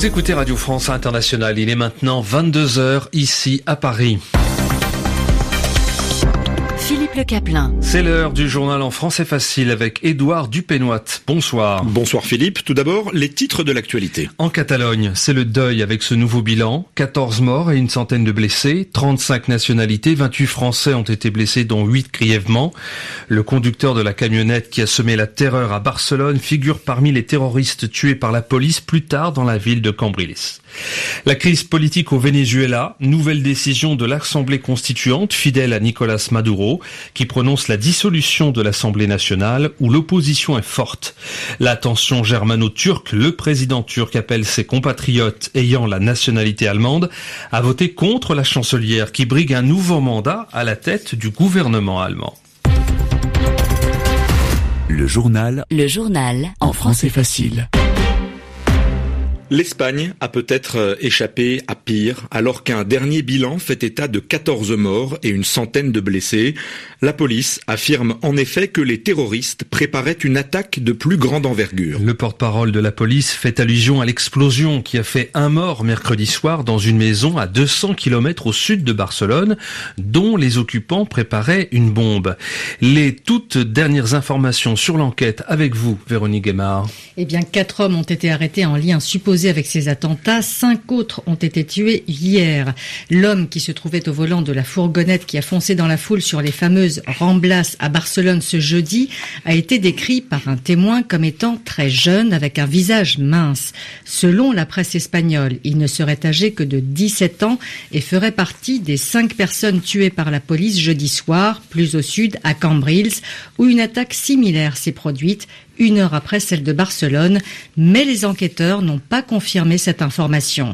Vous écoutez Radio France Internationale. Il est maintenant 22h ici à Paris. Philippe Le Caplin. C'est l'heure du journal en français facile avec Édouard Dupénoit. Bonsoir. Bonsoir Philippe. Tout d'abord, les titres de l'actualité. En Catalogne, c'est le deuil avec ce nouveau bilan. 14 morts et une centaine de blessés. 35 nationalités, 28 Français ont été blessés dont 8 grièvement. Le conducteur de la camionnette qui a semé la terreur à Barcelone figure parmi les terroristes tués par la police plus tard dans la ville de Cambriles. La crise politique au Venezuela, nouvelle décision de l'Assemblée constituante fidèle à Nicolas Maduro, qui prononce la dissolution de l'Assemblée nationale où l'opposition est forte. La tension germano-turque, le président turc appelle ses compatriotes ayant la nationalité allemande à voter contre la chancelière qui brigue un nouveau mandat à la tête du gouvernement allemand. Le journal. Le journal. En français facile. L'Espagne a peut-être euh, échappé à pire, alors qu'un dernier bilan fait état de 14 morts et une centaine de blessés. La police affirme en effet que les terroristes préparaient une attaque de plus grande envergure. Le porte-parole de la police fait allusion à l'explosion qui a fait un mort mercredi soir dans une maison à 200 km au sud de Barcelone, dont les occupants préparaient une bombe. Les toutes dernières informations sur l'enquête avec vous, Véronique Guémard. Eh bien, quatre hommes ont été arrêtés en lien supposé avec ces attentats. Cinq autres ont été tués hier. L'homme qui se trouvait au volant de la fourgonnette qui a foncé dans la foule sur les fameuses Ramblas à Barcelone ce jeudi a été décrit par un témoin comme étant très jeune avec un visage mince. Selon la presse espagnole, il ne serait âgé que de 17 ans et ferait partie des cinq personnes tuées par la police jeudi soir, plus au sud, à Cambrils, où une attaque similaire s'est produite une heure après celle de Barcelone, mais les enquêteurs n'ont pas confirmé cette information.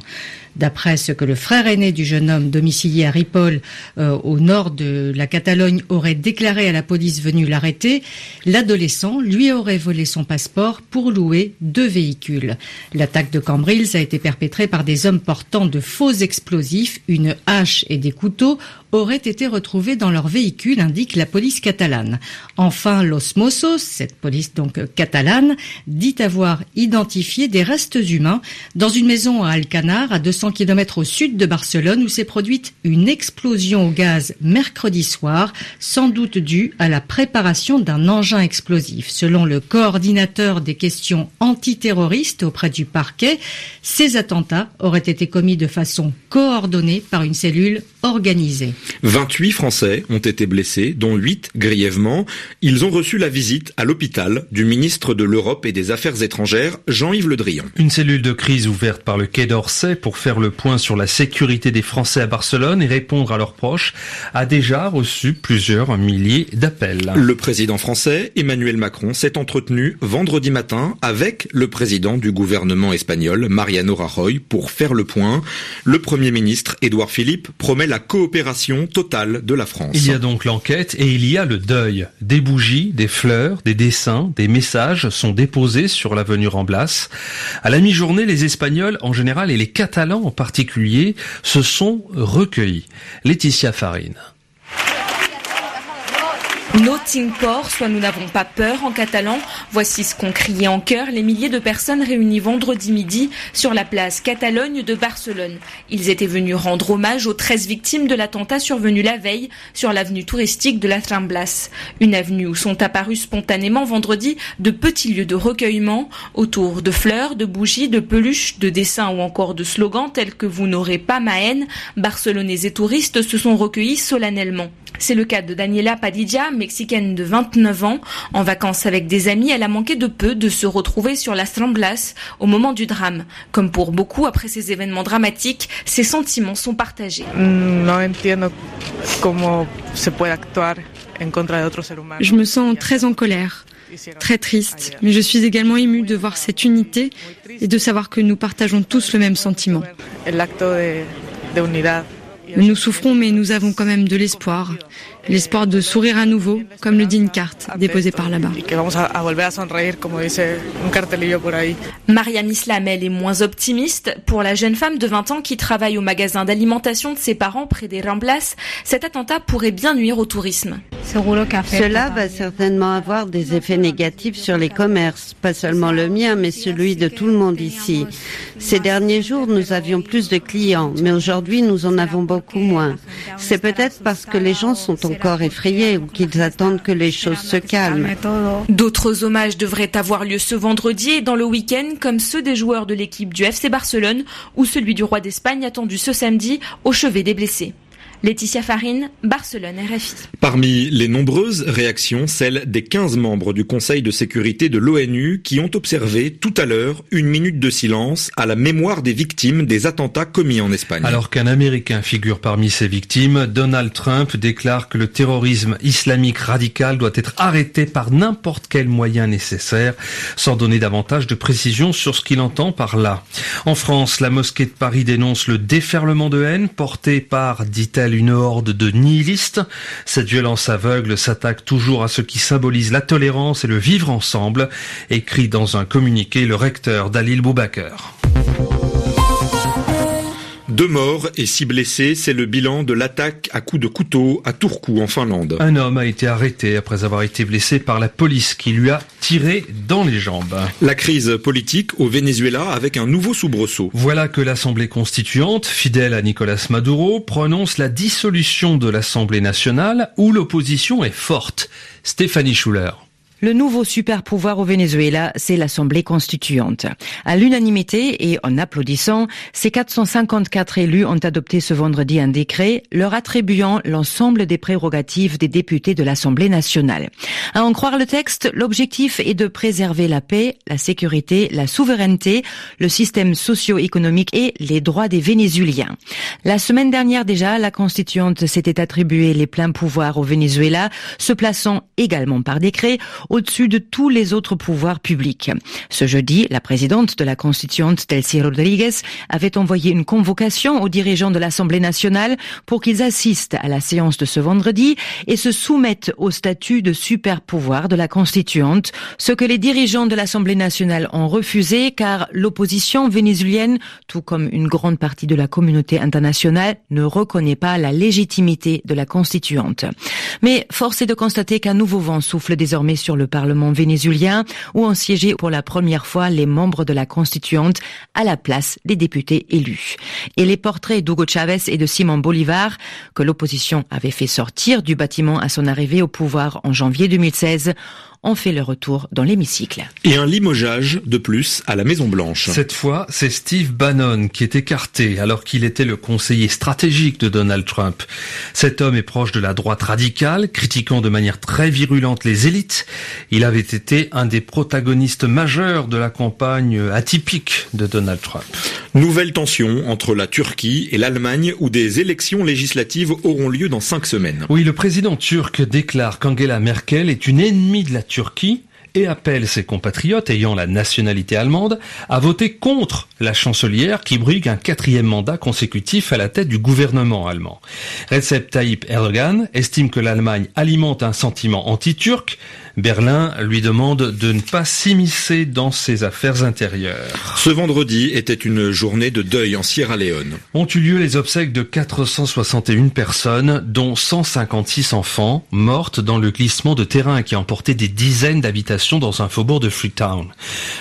D'après ce que le frère aîné du jeune homme domicilié à Ripoll, euh, au nord de la Catalogne, aurait déclaré à la police venue l'arrêter, l'adolescent lui aurait volé son passeport pour louer deux véhicules. L'attaque de Cambrils a été perpétrée par des hommes portant de faux explosifs, une hache et des couteaux auraient été retrouvés dans leur véhicule, indique la police catalane. Enfin, Los Mossos, cette police donc catalane, dit avoir identifié des restes humains dans une maison à Alcanar, à 200 km au sud de Barcelone, où s'est produite une explosion au gaz mercredi soir, sans doute due à la préparation d'un engin explosif. Selon le coordinateur des questions antiterroristes auprès du parquet, ces attentats auraient été commis de façon coordonnée par une cellule organisée. 28 Français ont été blessés, dont 8 grièvement. Ils ont reçu la visite à l'hôpital du ministre de l'Europe et des Affaires étrangères, Jean-Yves Le Drian. Une cellule de crise ouverte par le Quai d'Orsay pour faire le point sur la sécurité des Français à Barcelone et répondre à leurs proches a déjà reçu plusieurs milliers d'appels. Le président français, Emmanuel Macron, s'est entretenu vendredi matin avec le président du gouvernement espagnol, Mariano Rajoy, pour faire le point. Le premier ministre, Édouard Philippe, promet la coopération totale de la France. Il y a donc l'enquête et il y a le deuil. Des bougies, des fleurs, des dessins, des messages sont déposés sur l'avenue Ramblas. À la mi-journée, les Espagnols en général et les Catalans en particulier se sont recueillis. Laetitia Farine. No port, soit nous n'avons pas peur en catalan. Voici ce qu'ont crié en chœur les milliers de personnes réunies vendredi midi sur la place Catalogne de Barcelone. Ils étaient venus rendre hommage aux 13 victimes de l'attentat survenu la veille sur l'avenue touristique de la Ramblas. Une avenue où sont apparus spontanément vendredi de petits lieux de recueillement autour de fleurs, de bougies, de peluches, de dessins ou encore de slogans tels que vous n'aurez pas ma haine. Barcelonais et touristes se sont recueillis solennellement. C'est le cas de Daniela Padilla, mexicaine de 29 ans. En vacances avec des amis, elle a manqué de peu de se retrouver sur la Ramblas au moment du drame. Comme pour beaucoup, après ces événements dramatiques, ses sentiments sont partagés. Je me sens très en colère, très triste, mais je suis également émue de voir cette unité et de savoir que nous partageons tous le même sentiment. Nous souffrons, mais nous avons quand même de l'espoir. L'espoir de sourire à nouveau, comme le dit une carte déposée par là-bas. Mariam Islam, elle est moins optimiste. Pour la jeune femme de 20 ans qui travaille au magasin d'alimentation de ses parents près des Ramblas, cet attentat pourrait bien nuire au tourisme. Cela va certainement avoir des effets négatifs sur les commerces, pas seulement le mien, mais celui de tout le monde ici. Ces derniers jours, nous avions plus de clients, mais aujourd'hui, nous en avons beaucoup moins. C'est peut-être parce que les gens sont encore effrayés ou qu'ils attendent que les choses se calment. D'autres hommages devraient avoir lieu ce vendredi et dans le week-end, comme ceux des joueurs de l'équipe du FC Barcelone ou celui du roi d'Espagne attendu ce samedi au chevet des blessés. Laetitia Farine, Barcelone, RFI. Parmi les nombreuses réactions, celle des 15 membres du Conseil de sécurité de l'ONU qui ont observé tout à l'heure une minute de silence à la mémoire des victimes des attentats commis en Espagne. Alors qu'un Américain figure parmi ces victimes, Donald Trump déclare que le terrorisme islamique radical doit être arrêté par n'importe quel moyen nécessaire, sans donner davantage de précision sur ce qu'il entend par là. En France, la mosquée de Paris dénonce le déferlement de haine porté par, dit-elle, une horde de nihilistes. Cette violence aveugle s'attaque toujours à ce qui symbolise la tolérance et le vivre ensemble, écrit dans un communiqué le recteur Dalil Boubaker. Deux morts et six blessés, c'est le bilan de l'attaque à coups de couteau à Turku en Finlande. Un homme a été arrêté après avoir été blessé par la police qui lui a tiré dans les jambes. La crise politique au Venezuela avec un nouveau soubresaut. Voilà que l'Assemblée constituante, fidèle à Nicolas Maduro, prononce la dissolution de l'Assemblée nationale où l'opposition est forte. Stéphanie Schuller. Le nouveau super pouvoir au Venezuela, c'est l'Assemblée constituante. À l'unanimité et en applaudissant, ces 454 élus ont adopté ce vendredi un décret leur attribuant l'ensemble des prérogatives des députés de l'Assemblée nationale. À en croire le texte, l'objectif est de préserver la paix, la sécurité, la souveraineté, le système socio-économique et les droits des Vénézuéliens. La semaine dernière déjà, la constituante s'était attribué les pleins pouvoirs au Venezuela, se plaçant également par décret au-dessus de tous les autres pouvoirs publics. Ce jeudi, la présidente de la constituante, Delcy Rodriguez, avait envoyé une convocation aux dirigeants de l'Assemblée nationale pour qu'ils assistent à la séance de ce vendredi et se soumettent au statut de super pouvoir de la constituante, ce que les dirigeants de l'Assemblée nationale ont refusé car l'opposition vénézuélienne, tout comme une grande partie de la communauté internationale, ne reconnaît pas la légitimité de la constituante. Mais force est de constater qu'un nouveau vent souffle désormais sur le Parlement vénézuélien où ont siégé pour la première fois les membres de la constituante à la place des députés élus. Et les portraits d'Hugo Chavez et de Simon Bolivar, que l'opposition avait fait sortir du bâtiment à son arrivée au pouvoir en janvier 2016, ont fait le retour dans l'hémicycle. Et un limogeage de plus à la Maison Blanche. Cette fois, c'est Steve Bannon qui est écarté alors qu'il était le conseiller stratégique de Donald Trump. Cet homme est proche de la droite radicale, critiquant de manière très virulente les élites. Il avait été un des protagonistes majeurs de la campagne atypique de Donald Trump. Nouvelle tension entre la Turquie et l'Allemagne où des élections législatives auront lieu dans cinq semaines. Oui, le président turc déclare qu'Angela Merkel est une ennemie de la Turquie et appelle ses compatriotes ayant la nationalité allemande à voter contre la chancelière qui brigue un quatrième mandat consécutif à la tête du gouvernement allemand. Recep Tayyip Erdogan estime que l'Allemagne alimente un sentiment anti-turc. Berlin lui demande de ne pas s'immiscer dans ses affaires intérieures. Ce vendredi était une journée de deuil en Sierra Leone. Ont eu lieu les obsèques de 461 personnes, dont 156 enfants, mortes dans le glissement de terrain qui a emporté des dizaines d'habitations dans un faubourg de Freetown.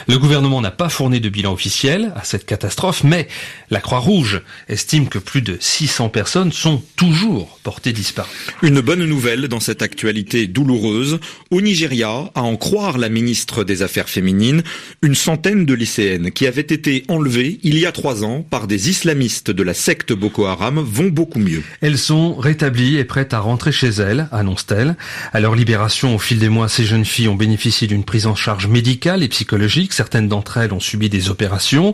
Le gouvernement n'a pas fourni de bilan officiel à cette catastrophe, mais la Croix-Rouge estime que plus de 600 personnes sont toujours portées disparues. Une bonne nouvelle dans cette actualité douloureuse. Au Niger à en croire la ministre des Affaires féminines, une centaine de lycéennes qui avaient été enlevées il y a trois ans par des islamistes de la secte Boko Haram vont beaucoup mieux. Elles sont rétablies et prêtes à rentrer chez elles, annonce-t-elle. À leur libération au fil des mois, ces jeunes filles ont bénéficié d'une prise en charge médicale et psychologique. Certaines d'entre elles ont subi des opérations.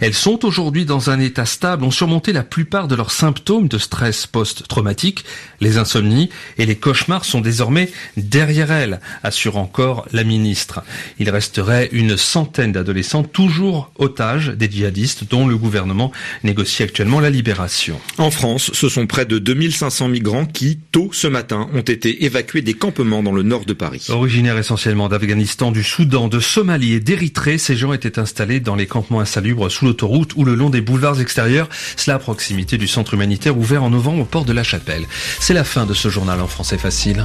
Elles sont aujourd'hui dans un état stable, ont surmonté la plupart de leurs symptômes de stress post-traumatique. Les insomnies et les cauchemars sont désormais derrière elles assure encore la ministre. Il resterait une centaine d'adolescents toujours otages des djihadistes dont le gouvernement négocie actuellement la libération. En France, ce sont près de 2500 migrants qui, tôt ce matin, ont été évacués des campements dans le nord de Paris. Originaires essentiellement d'Afghanistan, du Soudan, de Somalie et d'Érythrée, ces gens étaient installés dans les campements insalubres sous l'autoroute ou le long des boulevards extérieurs, cela à proximité du centre humanitaire ouvert en novembre au port de la Chapelle. C'est la fin de ce journal en français facile.